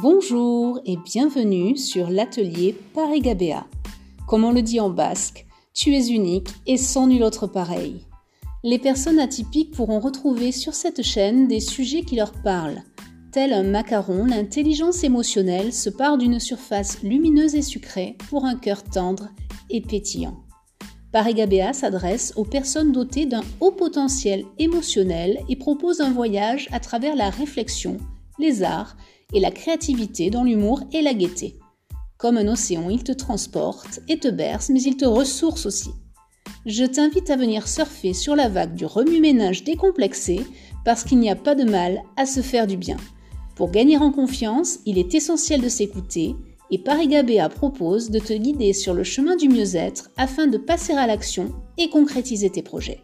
Bonjour et bienvenue sur l'atelier Parigabea. Comme on le dit en basque, tu es unique et sans nul autre pareil. Les personnes atypiques pourront retrouver sur cette chaîne des sujets qui leur parlent. Tel un macaron, l'intelligence émotionnelle se part d'une surface lumineuse et sucrée pour un cœur tendre et pétillant. Parigabea s'adresse aux personnes dotées d'un haut potentiel émotionnel et propose un voyage à travers la réflexion, les arts et la créativité dans l'humour et la gaieté. Comme un océan, il te transporte et te berce, mais il te ressource aussi. Je t'invite à venir surfer sur la vague du remue-ménage décomplexé parce qu'il n'y a pas de mal à se faire du bien. Pour gagner en confiance, il est essentiel de s'écouter et Parigabea propose de te guider sur le chemin du mieux-être afin de passer à l'action et concrétiser tes projets.